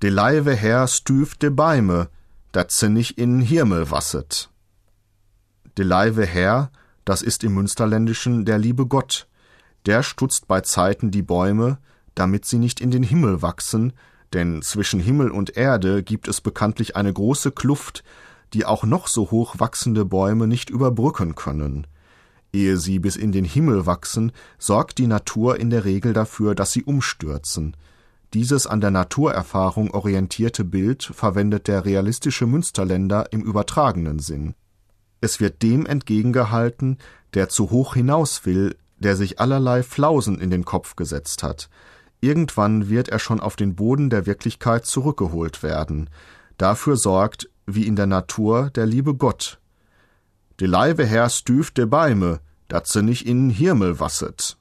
De Leive her stüft de Beime, dat se nicht in Himmel wasset. De Leive her, das ist im Münsterländischen der liebe Gott. Der stutzt bei Zeiten die Bäume, damit sie nicht in den Himmel wachsen, denn zwischen Himmel und Erde gibt es bekanntlich eine große Kluft, die auch noch so hoch wachsende Bäume nicht überbrücken können. Ehe sie bis in den Himmel wachsen, sorgt die Natur in der Regel dafür, dass sie umstürzen. Dieses an der Naturerfahrung orientierte Bild verwendet der realistische Münsterländer im übertragenen Sinn. Es wird dem entgegengehalten, der zu hoch hinaus will, der sich allerlei Flausen in den Kopf gesetzt hat. Irgendwann wird er schon auf den Boden der Wirklichkeit zurückgeholt werden. Dafür sorgt, wie in der Natur, der liebe Gott. De Leibe her stüft de Beime, dat se nicht in Hirmel wasset.